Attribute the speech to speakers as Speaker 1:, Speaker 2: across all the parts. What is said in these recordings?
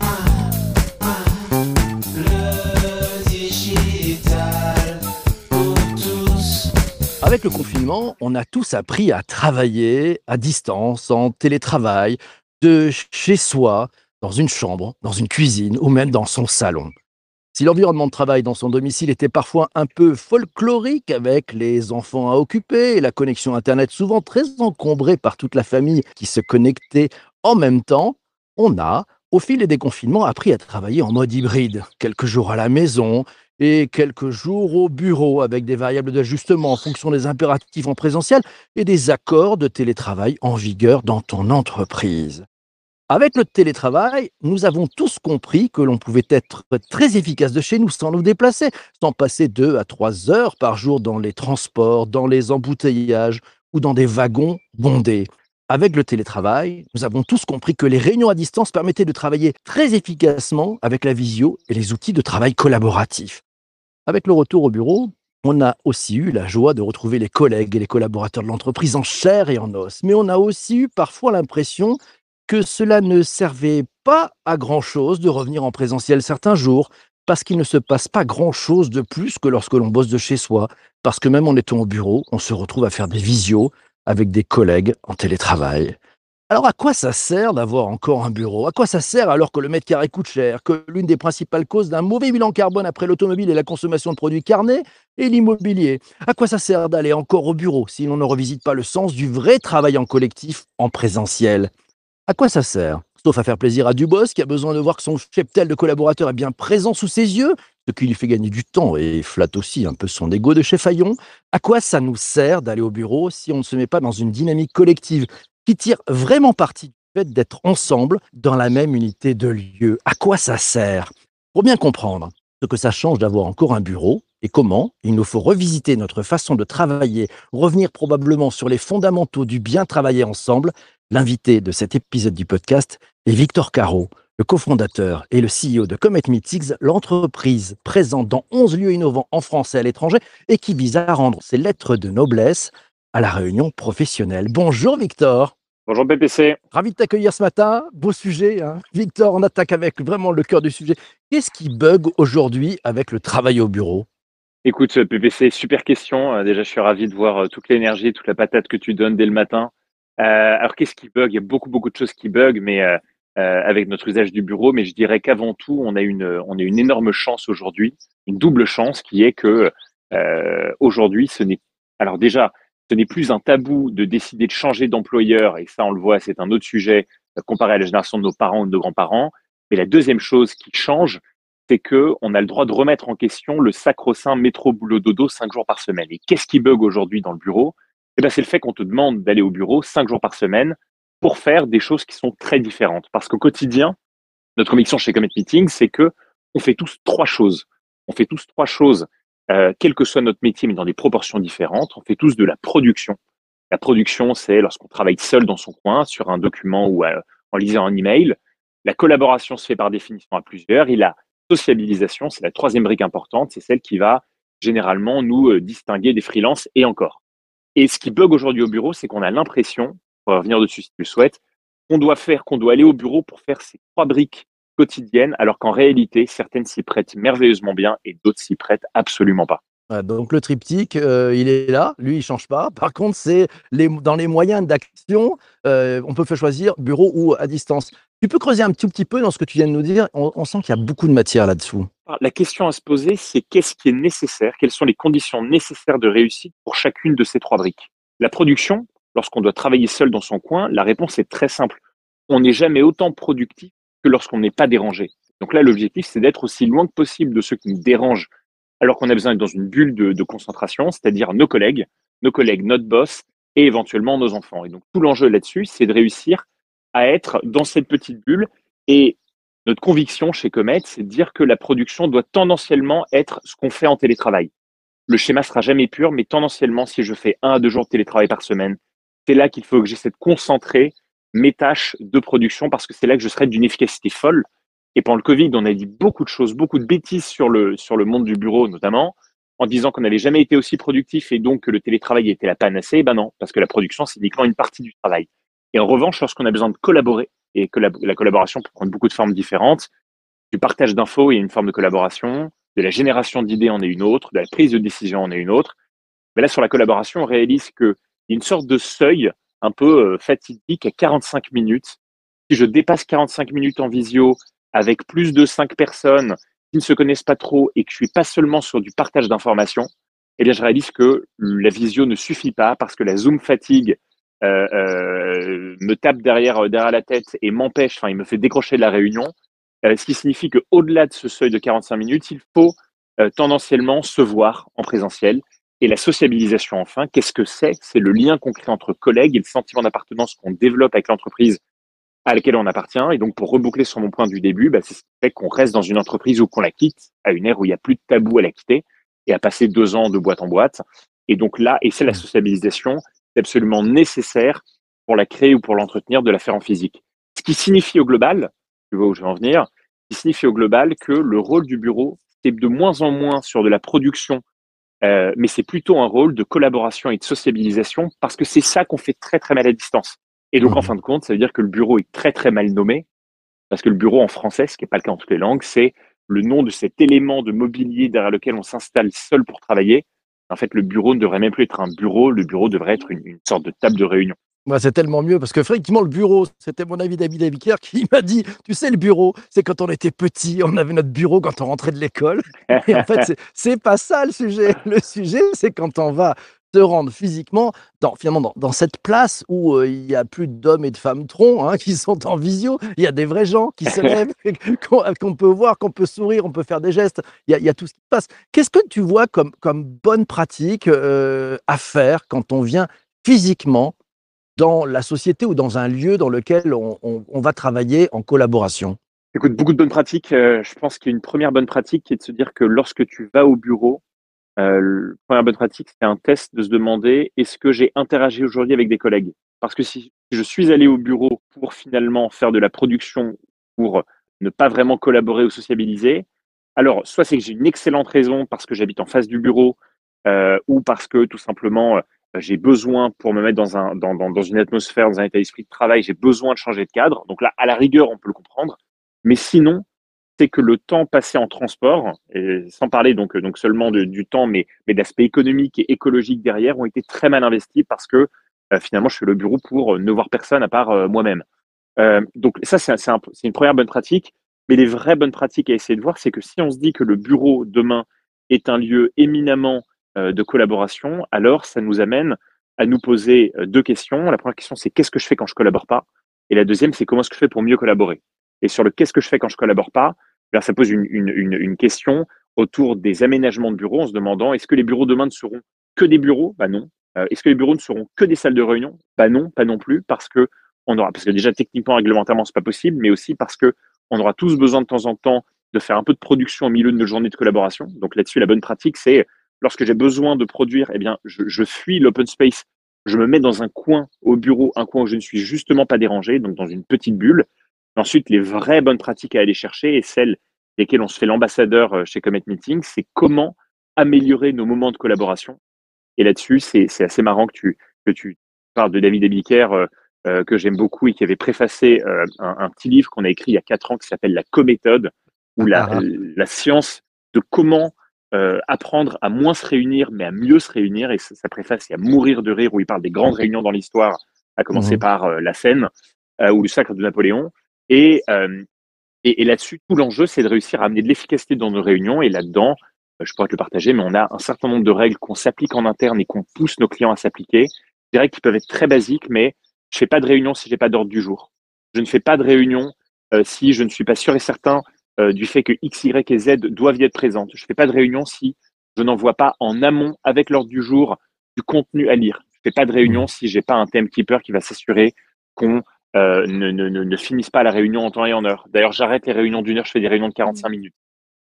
Speaker 1: Ah, ah.
Speaker 2: Avec le confinement, on a tous appris à travailler à distance, en télétravail, de chez soi, dans une chambre, dans une cuisine ou même dans son salon. Si l'environnement de travail dans son domicile était parfois un peu folklorique avec les enfants à occuper et la connexion Internet souvent très encombrée par toute la famille qui se connectait en même temps, on a, au fil des déconfinements, appris à travailler en mode hybride, quelques jours à la maison et quelques jours au bureau avec des variables d'ajustement en fonction des impératifs en présentiel et des accords de télétravail en vigueur dans ton entreprise. Avec le télétravail, nous avons tous compris que l'on pouvait être très efficace de chez nous sans nous déplacer, sans passer deux à trois heures par jour dans les transports, dans les embouteillages ou dans des wagons bondés. Avec le télétravail, nous avons tous compris que les réunions à distance permettaient de travailler très efficacement avec la visio et les outils de travail collaboratif. Avec le retour au bureau, on a aussi eu la joie de retrouver les collègues et les collaborateurs de l'entreprise en chair et en os. Mais on a aussi eu parfois l'impression que cela ne servait pas à grand-chose de revenir en présentiel certains jours, parce qu'il ne se passe pas grand-chose de plus que lorsque l'on bosse de chez soi, parce que même en étant au bureau, on se retrouve à faire des visios avec des collègues en télétravail. Alors à quoi ça sert d'avoir encore un bureau? À quoi ça sert alors que le mètre carré coûte cher, que l'une des principales causes d'un mauvais bilan carbone après l'automobile est la consommation de produits carnés et l'immobilier? À quoi ça sert d'aller encore au bureau si l'on ne revisite pas le sens du vrai travail en collectif en présentiel? À quoi ça sert? Sauf à faire plaisir à Dubos qui a besoin de voir que son cheptel de collaborateurs est bien présent sous ses yeux, ce qui lui fait gagner du temps et flatte aussi un peu son ego de chef Fayon. À quoi ça nous sert d'aller au bureau si on ne se met pas dans une dynamique collective qui tire vraiment parti du fait d'être ensemble dans la même unité de lieu? À quoi ça sert? Pour bien comprendre ce que ça change d'avoir encore un bureau et comment il nous faut revisiter notre façon de travailler, revenir probablement sur les fondamentaux du bien travailler ensemble, L'invité de cet épisode du podcast est Victor Caro, le cofondateur et le CEO de Comet Meetings, l'entreprise présente dans 11 lieux innovants en France et à l'étranger et qui vise à rendre ses lettres de noblesse à la réunion professionnelle. Bonjour Victor.
Speaker 3: Bonjour PPC.
Speaker 2: Ravi de t'accueillir ce matin. Beau sujet. Hein. Victor, on attaque avec vraiment le cœur du sujet. Qu'est-ce qui bug aujourd'hui avec le travail au bureau?
Speaker 3: Écoute, PPC, super question. Euh, Déjà, je suis ravi de voir euh, toute l'énergie, toute la patate que tu donnes dès le matin. Euh, alors, qu'est-ce qui bug? Il y a beaucoup, beaucoup de choses qui bug, mais euh, euh, avec notre usage du bureau. Mais je dirais qu'avant tout, on a une, énorme chance aujourd'hui, une double chance qui est que aujourd'hui, ce n'est, alors déjà, ce n'est plus un tabou de décider de changer d'employeur, et ça, on le voit, c'est un autre sujet comparé à la génération de nos parents ou de nos grands-parents. Mais la deuxième chose qui change, c'est que on a le droit de remettre en question le sacro-saint métro boulot dodo cinq jours par semaine. Et qu'est-ce qui bug aujourd'hui dans le bureau? Eh ben, c'est le fait qu'on te demande d'aller au bureau cinq jours par semaine pour faire des choses qui sont très différentes. Parce qu'au quotidien, notre conviction chez Comet Meeting, c'est que on fait tous trois choses. On fait tous trois choses, euh, quel que soit notre métier, mais dans des proportions différentes. On fait tous de la production. La production, c'est lorsqu'on travaille seul dans son coin, sur un document ou euh, en lisant un email. La collaboration se fait par définition à plusieurs. Et la sociabilisation, c'est la troisième brique importante. C'est celle qui va généralement nous euh, distinguer des freelances et encore. Et ce qui bug aujourd'hui au bureau, c'est qu'on a l'impression, pour revenir dessus si tu le souhaites, qu'on doit faire, qu'on doit aller au bureau pour faire ces trois briques quotidiennes, alors qu'en réalité, certaines s'y prêtent merveilleusement bien et d'autres s'y prêtent absolument pas.
Speaker 2: Donc le triptyque, euh, il est là, lui, il change pas. Par contre, c'est dans les moyens d'action, euh, on peut faire choisir bureau ou à distance. Tu peux creuser un tout petit peu dans ce que tu viens de nous dire. On, on sent qu'il y a beaucoup de matière là-dessous.
Speaker 3: La question à se poser, c'est qu'est-ce qui est nécessaire? Quelles sont les conditions nécessaires de réussite pour chacune de ces trois briques? La production, lorsqu'on doit travailler seul dans son coin, la réponse est très simple. On n'est jamais autant productif que lorsqu'on n'est pas dérangé. Donc là, l'objectif, c'est d'être aussi loin que possible de ceux qui nous dérangent alors qu'on a besoin d'être dans une bulle de, concentration, c'est-à-dire nos collègues, nos collègues, notre boss et éventuellement nos enfants. Et donc tout l'enjeu là-dessus, c'est de réussir à être dans cette petite bulle. Et notre conviction chez Comet, c'est de dire que la production doit tendanciellement être ce qu'on fait en télétravail. Le schéma sera jamais pur, mais tendanciellement, si je fais un à deux jours de télétravail par semaine, c'est là qu'il faut que j'essaie de concentrer mes tâches de production parce que c'est là que je serai d'une efficacité folle et pendant le Covid, on a dit beaucoup de choses, beaucoup de bêtises sur le, sur le monde du bureau notamment. en disant qu'on n'avait jamais été aussi productif et donc que le télétravail était la panacée. Ben non, parce que la production, c'est uniquement une partie du travail. Et en revanche, lorsqu'on a besoin de collaborer, et que la, la collaboration peut prendre beaucoup de formes différentes, du partage d'infos, a une forme de collaboration, de la génération d'idées en est une autre, de la prise de décision en est une autre. Mais là, sur la collaboration, on réalise qu'il y a une sorte de seuil un peu euh, fatidique à 45 minutes. Si je dépasse 45 minutes en visio avec plus de 5 personnes qui ne se connaissent pas trop et que je suis pas seulement sur du partage d'informations, eh bien, je réalise que la visio ne suffit pas parce que la Zoom fatigue euh, euh, me tape derrière, derrière la tête et m'empêche, enfin, il me fait décrocher de la réunion. Euh, ce qui signifie qu'au-delà de ce seuil de 45 minutes, il faut euh, tendanciellement se voir en présentiel. Et la sociabilisation, enfin, qu'est-ce que c'est? C'est le lien concret entre collègues et le sentiment d'appartenance qu'on développe avec l'entreprise à laquelle on appartient. Et donc, pour reboucler sur mon point du début, bah, c'est ce qui fait qu'on reste dans une entreprise ou qu'on la quitte à une ère où il n'y a plus de tabou à la quitter et à passer deux ans de boîte en boîte. Et donc là, et c'est la sociabilisation, c'est absolument nécessaire pour la créer ou pour l'entretenir de la faire en physique. Ce qui signifie au global, tu vois où je veux en venir, ce qui signifie au global que le rôle du bureau, c'est de moins en moins sur de la production, euh, mais c'est plutôt un rôle de collaboration et de sociabilisation parce que c'est ça qu'on fait très très mal à distance. Et donc, en
Speaker 2: Mhm.
Speaker 3: fin de compte, ça veut dire que le bureau est très très mal nommé parce que le bureau en français, ce qui n'est pas le cas dans toutes les langues, c'est le nom de cet élément de mobilier derrière lequel on s'installe seul pour travailler. En fait, le bureau ne devrait même plus être un bureau, le bureau devrait être une, une sorte de table de réunion.
Speaker 2: Ouais, c'est tellement mieux parce que effectivement le bureau, c'était mon ami David Abiker qui m'a dit, tu sais le bureau, c'est quand on était petit, on avait notre bureau quand on rentrait de l'école. Et en fait, c'est pas ça le sujet. Le sujet, c'est quand on va se rendre physiquement dans finalement dans, dans cette place où euh, il y a plus d'hommes et de femmes troncs hein, qui sont en visio. Il y a des vrais gens qui se lèvent, qu'on peut voir, qu'on peut sourire, on peut faire des gestes. Il y a, il y a tout ce qui se passe. Qu'est-ce que tu vois comme comme bonne pratique euh, à faire quand on vient physiquement dans la société ou dans un lieu dans lequel on, on- on va travailler en collaboration?
Speaker 3: Écoute, beaucoup de bonnes pratiques. Euh, je pense qu'il y a une première bonne pratique qui est de se dire que lorsque tu vas au bureau, euh, la première bonne pratique, c'est un test de se demander est-ce que j'ai interagi aujourd'hui avec des collègues? Parce que si je suis allé au bureau pour finalement faire de la production, pour ne pas vraiment collaborer ou sociabiliser, alors soit c'est que j'ai une excellente raison parce que j'habite en face du bureau, euh, ou parce que tout simplement euh, j'ai besoin pour me mettre dans, un, dans, dans, dans une atmosphère, dans un état d'esprit de travail, j'ai besoin de changer de cadre. Donc là, à la rigueur, on peut le comprendre. Mais sinon, c'est que le temps passé en transport, sans parler donc, donc seulement du temps, mais, mais de l'aspect économique et écologique derrière, ont été très mal investis parce que euh, finalement, je fais le bureau pour euh, ne voir personne à part euh, moi-même. Euh, donc ça, c'est un- c'est un- c'est une première bonne pratique. Mais les vraies bonnes pratiques à essayer de voir, c'est que si on se dit que le bureau demain est un lieu éminemment euh, de collaboration, alors ça nous amène à nous poser euh, deux questions. La première question, c'est qu'est-ce que je fais quand je collabore pas? Et la deuxième, c'est comment est-ce que je fais pour mieux collaborer? Et sur le qu'est-ce que je fais quand je collabore pas, bien, ça pose une, question autour des aménagements de bureaux en se demandant est-ce que les bureaux demain ne seront que des bureaux? Bah non. Euh, est-ce que les bureaux ne seront que des salles de réunion? Bah non, pas non plus, parce que on aura, parce que déjà techniquement, réglementairement, c'est pas possible, mais aussi parce que on aura tous besoin de temps en temps de faire un peu de production au milieu de nos journées de collaboration. Donc là-dessus, la bonne pratique, c'est lorsque j'ai besoin de produire, eh bien, je fuis l'open space, je me mets dans un coin au bureau, un coin où je ne suis justement pas dérangé, donc dans une petite bulle. Ensuite, les vraies bonnes pratiques à aller chercher et celles desquelles on se fait l'ambassadeur euh, chez Comet Meeting, c'est comment améliorer nos moments de collaboration. Et là-dessus, c'est c'est assez marrant que tu, que tu parles de David Ebiker, euh, euh, que j'aime beaucoup et qui avait préfacé euh, un, un petit livre qu'on a écrit il y a quatre ans qui s'appelle La cométhode, ou la,
Speaker 2: Ah,
Speaker 3: la science de comment euh, apprendre à moins se réunir, mais à mieux se réunir. Et ça, ça préface, il y a Mourir de rire, où il parle des grandes réunions dans l'histoire, à commencer
Speaker 2: Mhm.
Speaker 3: par la scène euh, ou le sacre de Napoléon. Et, euh, et, et là-dessus, tout l'enjeu, c'est de réussir à amener de l'efficacité dans nos réunions. Et là-dedans, euh, je pourrais te le partager, mais on a un certain nombre de règles qu'on s'applique en interne et qu'on pousse nos clients à s'appliquer. Des règles qui peuvent être très basiques, mais je fais pas de réunion si j'ai pas d'ordre du jour. Je ne fais pas de réunion euh, si je ne suis pas sûr et certain euh, du fait que X, Y et Z doivent y être présentes. Je fais pas de réunion si je n'envoie pas en amont avec l'ordre du jour du contenu à lire. Je fais pas de réunion
Speaker 2: Mhm.
Speaker 3: si j'ai pas un timekeeper qui va s'assurer qu'on euh, ne, ne, ne, ne finisse pas la réunion en temps et en heure. D'ailleurs, j'arrête les réunions d'une heure, je fais des réunions de 45 minutes.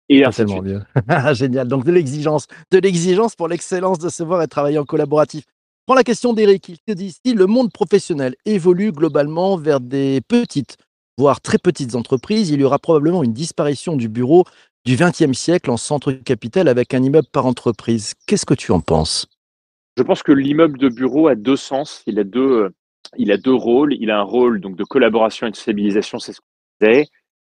Speaker 3: Et ainsi
Speaker 2: tellement. Génial. Donc de l'exigence, de l'exigence pour l'excellence de se voir et travailler en collaboratif. Prends la question d'Eric. Il te dit si le monde professionnel évolue globalement vers des petites, voire très petites entreprises, il y aura probablement une disparition du bureau du XXe siècle en centre capitale avec un immeuble par entreprise. Qu'est-ce que tu en penses?
Speaker 3: Je pense que l'immeuble de bureau a deux sens. Il a deux, euh, il a deux rôles. Il a un rôle donc de collaboration et de stabilisation, c'est ce qu'on disait,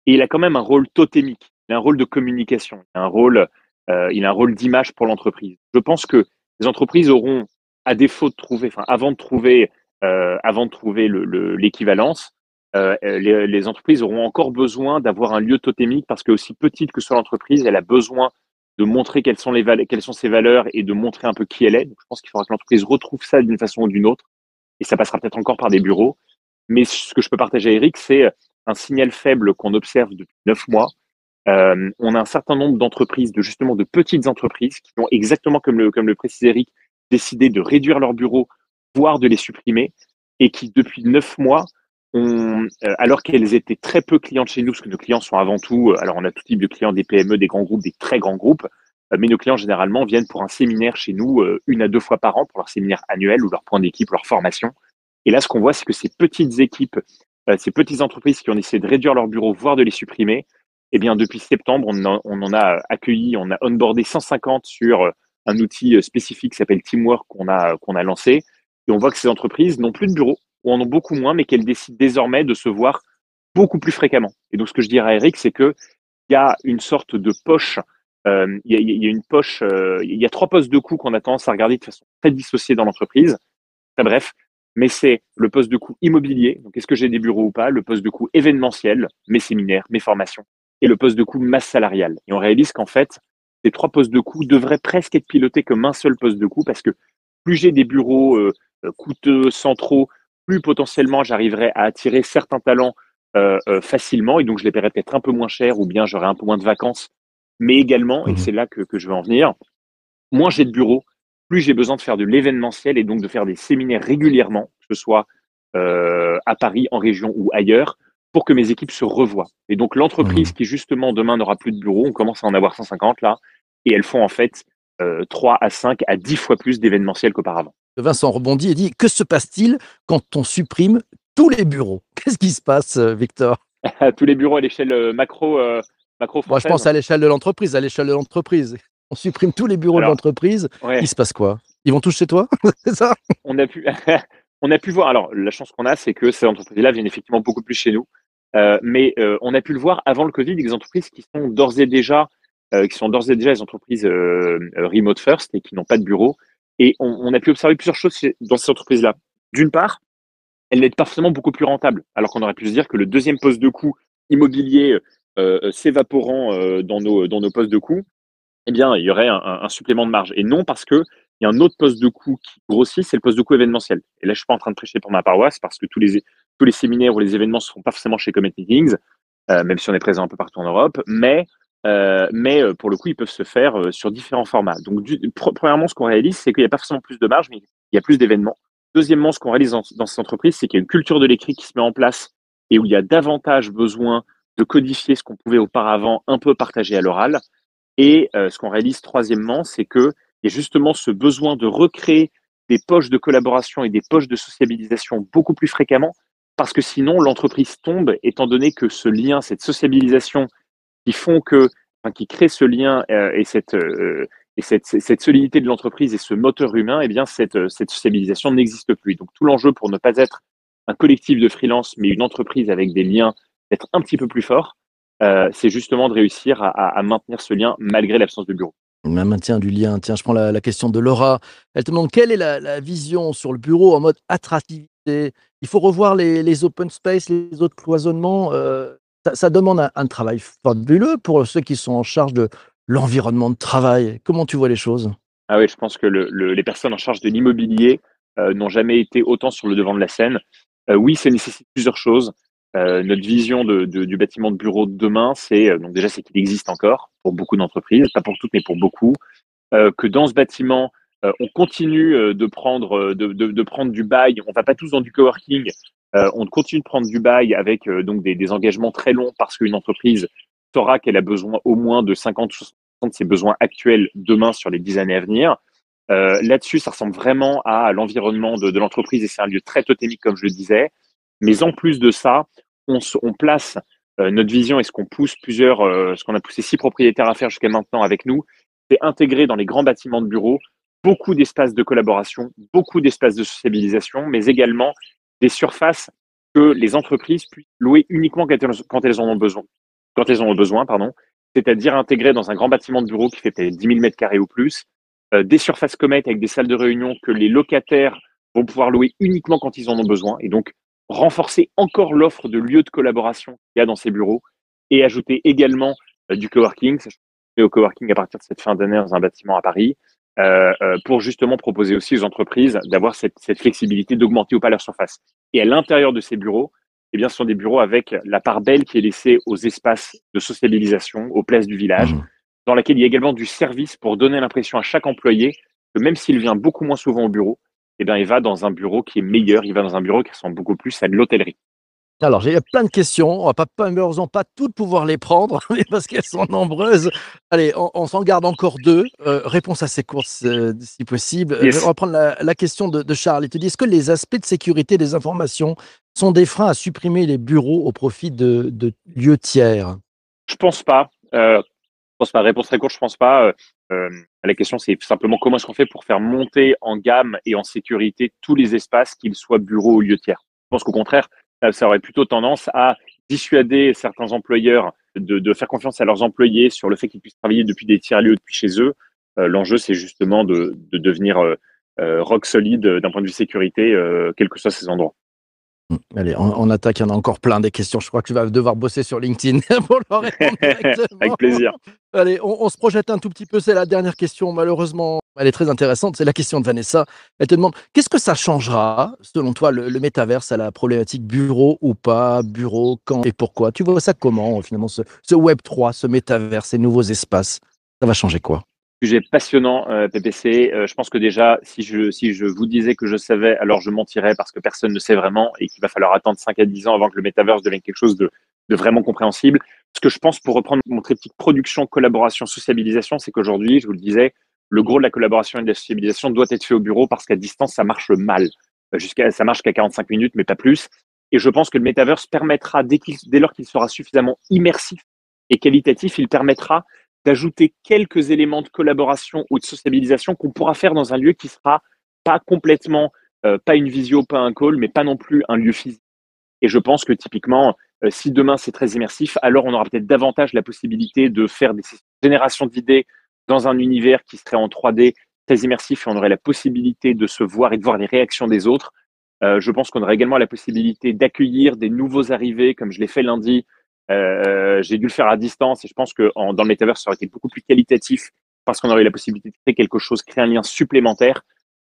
Speaker 3: et il a quand même un rôle totémique. Il a un rôle de communication. Il a un rôle, euh, il a un rôle d'image pour l'entreprise. Je pense que les entreprises auront, à défaut de trouver, enfin avant de trouver, euh, avant de trouver le- le- l'équivalence, euh, les, les entreprises auront encore besoin d'avoir un lieu totémique parce que aussi petite que soit l'entreprise, elle a besoin de montrer quelles sont, les quelles sont ses valeurs et de montrer un peu qui elle est. Donc, je pense qu'il faudra que l'entreprise retrouve ça d'une façon ou d'une autre. Et ça passera peut-être encore par des bureaux. Mais ce que je peux partager à Eric, c'est un signal faible qu'on observe depuis neuf mois. Euh, on a un certain nombre d'entreprises, de justement de petites entreprises, qui ont exactement comme le, comme précise Eric, décidé de réduire leurs bureaux, voire de les supprimer, et qui depuis neuf mois euh, alors qu'elles étaient très peu clientes chez nous, parce que nos clients sont avant tout, euh, alors on a tout type de clients, des PME, des grands groupes, des très grands groupes, euh, mais nos clients généralement viennent pour un séminaire chez nous euh, une à deux fois par an pour leur séminaire annuel ou leur point d'équipe, leur formation. Et là, ce qu'on voit, c'est que ces petites équipes, euh, ces petites entreprises qui ont essayé de réduire leurs bureaux, voire de les supprimer, eh bien, depuis septembre, on en, a accueilli, on a onboardé 150 sur euh, un outil euh, spécifique qui s'appelle Teamwork qu'on a, qu'on a lancé. Et on voit que ces entreprises n'ont plus de bureaux, ou en ont beaucoup moins, mais qu'elles décident désormais de se voir beaucoup plus fréquemment. Et donc, ce que je dirais à Eric, c'est que il y a une sorte de poche, euh, il, y a, il y a une poche, euh, il y a trois postes de coût qu'on a tendance à regarder de façon très dissociée dans l'entreprise. Très bref, mais c'est le poste de coût immobilier, donc est-ce que j'ai des bureaux ou pas, le poste de coût événementiel, mes séminaires, mes formations, et le poste de coût masse salariale. Et on réalise qu'en fait, ces trois postes de coût devraient presque être pilotés comme un seul poste de coût parce que plus j'ai des bureaux euh, euh, coûteux, centraux, plus potentiellement j'arriverai à attirer certains talents euh, euh, facilement et donc je les paierai peut-être un peu moins cher ou bien j'aurai un peu moins de vacances. Mais également, et
Speaker 2: Mhm.
Speaker 3: c'est là que, que je veux en venir, moins j'ai de bureaux, plus j'ai besoin de faire de l'événementiel et donc de faire des séminaires régulièrement, que ce soit euh, à Paris, en région ou ailleurs, pour que mes équipes se revoient. Et donc l'entreprise qui justement demain n'aura plus de bureaux, on commence à en avoir 150 là, et elles font en fait euh, 3 à 5 à 10 fois plus d'événementiel qu'auparavant.
Speaker 2: Vincent rebondit et dit Que se passe-t-il quand on supprime tous les bureaux? Qu'est-ce qui se passe, euh, Victor?
Speaker 3: Tous les bureaux à l'échelle euh, macro, euh, macro
Speaker 2: Moi, je pense à l'échelle de l'entreprise. À l'échelle de l'entreprise. On supprime tous les bureaux
Speaker 3: Alors,
Speaker 2: de l'entreprise.
Speaker 3: Ouais.
Speaker 2: Il se passe quoi? Ils vont tous chez toi? C'est ça?
Speaker 3: On a pu, on a pu voir. Alors, la chance qu'on a, c'est que ces entreprises-là viennent effectivement beaucoup plus chez nous. Euh, mais euh, on a pu le voir avant le Covid, des entreprises qui sont d'ores et déjà, euh, qui sont d'ores et déjà les entreprises remote first et qui n'ont pas de bureau. Et on, on a pu observer plusieurs choses dans ces entreprises-là. D'une part, elles n'étaient pas forcément beaucoup plus rentables, alors qu'on aurait pu se dire que le deuxième poste de coût immobilier s'évaporant euh, dans nos dans nos postes de coût, eh bien, il y aurait un, supplément de marge. Et non parce que il y a un autre poste de coût qui grossit, c'est le poste de coût événementiel. Et là, je suis pas en train de prêcher pour ma paroisse parce que tous les, tous les séminaires ou les événements ne se font pas forcément chez Comet Meetings, euh, même si on est présent un peu partout en Europe. Mais, euh, mais euh, pour le coup, ils peuvent se faire euh, sur différents formats. Donc, premièrement, ce qu'on réalise, c'est qu'il n'y a pas forcément plus de marge, mais il y a plus d'événements. Deuxièmement, ce qu'on réalise dans, dans ces entreprises, c'est qu'il y a une culture de l'écrit qui se met en place et où il y a davantage besoin de codifier ce qu'on pouvait auparavant un peu partager à l'oral. Et euh, ce qu'on réalise troisièmement, c'est que il y a justement ce besoin de recréer des poches de collaboration et des poches de sociabilisation beaucoup plus fréquemment, parce que sinon l'entreprise tombe, étant donné que ce lien, cette sociabilisation qui font que, qui crée ce lien euh, et cette euh, et cette, cette solidité de l'entreprise et ce moteur humain, eh bien cette, cette sociabilisation n'existe plus. Donc tout l'enjeu pour ne pas être un collectif de freelance, mais une entreprise avec des liens d'être un petit peu plus forts, euh, c'est justement de réussir à, à- à maintenir ce lien malgré l'absence de bureau.
Speaker 2: Le maintien du lien. Tiens, je prends la, la question de Laura. Elle te demande quelle est la, la vision sur le bureau en mode attractivité? Il faut revoir les, les open space, les autres cloisonnements. euh, ça, ça demande un, un travail fabuleux pour ceux qui sont en charge de l'environnement de travail. Comment tu vois les choses?
Speaker 3: Ah oui, je pense que le- le- les personnes en charge de l'immobilier euh, n'ont jamais été autant sur le devant de la scène. Euh, oui, ça nécessite plusieurs choses. Euh, notre vision de- de- du bâtiment de bureau de demain, c'est euh, donc déjà c'est qu'il existe encore pour beaucoup d'entreprises, pas pour toutes, mais pour beaucoup. Euh, que dans ce bâtiment, euh, on continue euh, de prendre de, de- prendre du bail. On va pas tous dans du coworking. On continue de prendre du bail avec donc des, des engagements très longs parce qu'une entreprise saura qu'elle a besoin au moins de 50 60 de ses besoins actuels demain sur les 10 années à venir. Euh, Là-dessus, ça ressemble vraiment à l'environnement de, de l'entreprise et c'est un lieu très totémique, comme je le disais. Mais en plus de ça, on, on place euh, notre vision et ce qu'on pousse plusieurs, euh, ce qu'on a poussé six propriétaires à faire jusqu'à maintenant avec nous, c'est intégrer dans les grands bâtiments de bureaux beaucoup d'espaces de collaboration, beaucoup d'espaces de sociabilisation, mais également des surfaces que les entreprises puissent louer uniquement quand elles, quand elles en ont besoin. Quand elles en ont besoin, pardon. C'est-à-dire intégrer dans un grand bâtiment de bureau qui fait peut-être 10 000 mètres carrés ou plus, euh, des surfaces comètes avec des salles de réunion que les locataires vont pouvoir louer uniquement quand ils en ont besoin. Et donc, renforcer encore l'offre de lieux de collaboration qu'il y a dans ces bureaux et ajouter également euh, du coworking. Je vais au coworking à partir de cette fin d'année dans un bâtiment à Paris. Euh, euh, pour justement proposer aussi aux entreprises d'avoir cette, cette flexibilité d'augmenter ou pas leur surface. Et à l'intérieur de ces bureaux, eh bien, ce sont des bureaux avec la part belle qui est laissée aux espaces de sociabilisation, aux places du village,
Speaker 2: Mhm.
Speaker 3: dans laquelle il y a également du service pour donner l'impression à chaque employé que même s'il vient beaucoup moins souvent au bureau, eh bien, il va dans un bureau qui est meilleur, il va dans un bureau qui ressemble beaucoup plus à de l'hôtellerie.
Speaker 2: Alors, j'ai plein de questions. On va pas, malheureusement pas toutes pouvoir les prendre, mais parce qu'elles sont nombreuses. Allez, on, on s'en garde encore deux. Euh, réponse assez courte, euh, si possible.
Speaker 3: Yes.
Speaker 2: On va prendre la, la question de, de Charles. Il te dit est-ce que les aspects de sécurité des informations sont des freins à supprimer les bureaux au profit de, de lieux tiers?
Speaker 3: Je pense pas. Euh, pense pas. Réponse très courte, je pense pas. Euh, euh, la question, c'est simplement comment est-ce qu'on fait pour faire monter en gamme et en sécurité tous les espaces, qu'ils soient bureaux ou lieux tiers. Je pense qu'au contraire, ça, aurait plutôt tendance à dissuader certains employeurs de, faire confiance à leurs employés sur le fait qu'ils puissent travailler depuis des tiers lieux depuis chez eux. Euh, L'enjeu, c'est justement de, de devenir rock solide d'un point de vue sécurité, quels que soient ces endroits.
Speaker 2: Hum, Allez, on, on attaque. Il y en a encore plein des questions. Je crois que tu vas devoir bosser sur LinkedIn pour leur répondre directement.
Speaker 3: Avec plaisir.
Speaker 2: Allez, on, on se projette un tout petit peu. C'est la dernière question. Malheureusement, elle est très intéressante. C'est la question de Vanessa. Elle te demande qu'est-ce que ça changera, selon toi, le, le métaverse à la problématique bureau ou pas, bureau, quand et pourquoi? Tu vois ça comment, finalement, ce, ce Web 3, ce métaverse, ces nouveaux espaces? Ça va changer quoi?
Speaker 3: Sujet passionnant, euh, PPC. Euh, je pense que déjà, si je, si je vous disais que je savais, alors je mentirais parce que personne ne sait vraiment et qu'il va falloir attendre 5 à 10 ans avant que le métaverse devienne quelque chose de, de vraiment compréhensible. Ce que je pense, pour reprendre mon triptyque production, collaboration, sociabilisation, c'est qu'aujourd'hui, je vous le disais, le gros de la collaboration et de la sociabilisation doit être fait au bureau parce qu'à distance, ça marche mal. Euh, Jusqu'à, ça marche jusqu'à 45 minutes, mais pas plus. Et je pense que le métaverse permettra, dès, qu'il, dès lors qu'il sera suffisamment immersif et qualitatif, il permettra d'ajouter quelques éléments de collaboration ou de sociabilisation qu'on pourra faire dans un lieu qui sera pas complètement, euh, pas une visio, pas un call, mais pas non plus un lieu physique. Et je pense que typiquement, euh, si demain c'est très immersif, alors on aura peut-être davantage la possibilité de faire des générations d'idées dans un univers qui serait en 3D très immersif et on aurait la possibilité de se voir et de voir les réactions des autres. Euh, je pense qu'on aurait également la possibilité d'accueillir des nouveaux arrivés, comme je l'ai fait lundi. Euh, j'ai dû le faire à distance et je pense que en, dans le métaverse, ça aurait été beaucoup plus qualitatif parce qu'on aurait eu la possibilité de créer quelque chose, créer un lien supplémentaire.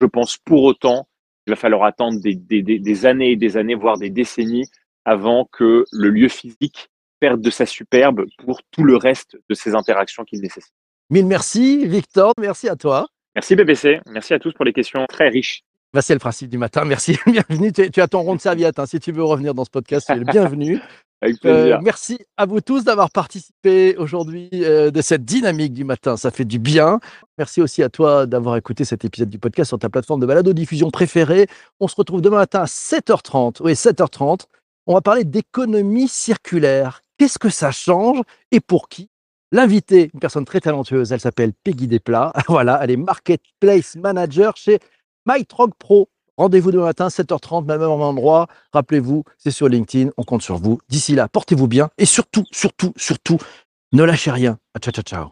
Speaker 3: Je pense pour autant qu'il va falloir attendre des, des, des, des années et des années, voire des décennies, avant que le lieu physique perde de sa superbe pour tout le reste de ces interactions qu'il nécessite.
Speaker 2: Mille merci, Victor. Merci à toi.
Speaker 3: Merci BBC. Merci à tous pour les questions très riches.
Speaker 2: Bah, c'est le principe du matin. Merci. Bienvenue. Tu, tu as ton rond de serviette. hein. Si tu veux revenir dans ce podcast, tu es le bienvenu.
Speaker 3: Avec
Speaker 2: Euh,
Speaker 3: plaisir.
Speaker 2: merci à vous tous d'avoir participé aujourd'hui euh, de cette dynamique du matin. Ça fait du bien. Merci aussi à toi d'avoir écouté cet épisode du podcast sur ta plateforme de balado-diffusion préférée. On se retrouve demain matin à 7h30. Oui, 7h30. On va parler d'économie circulaire. Qu'est-ce que ça change et pour qui? L'invité, une personne très talentueuse, elle s'appelle Peggy Desplats. Voilà, elle est Marketplace Manager chez MyTrog Pro. Rendez-vous demain matin, 7h30, même endroit. Rappelez-vous, c'est sur LinkedIn, on compte sur vous. D'ici là, portez-vous bien et surtout, surtout, surtout, ne lâchez rien. Ciao, ciao, ciao.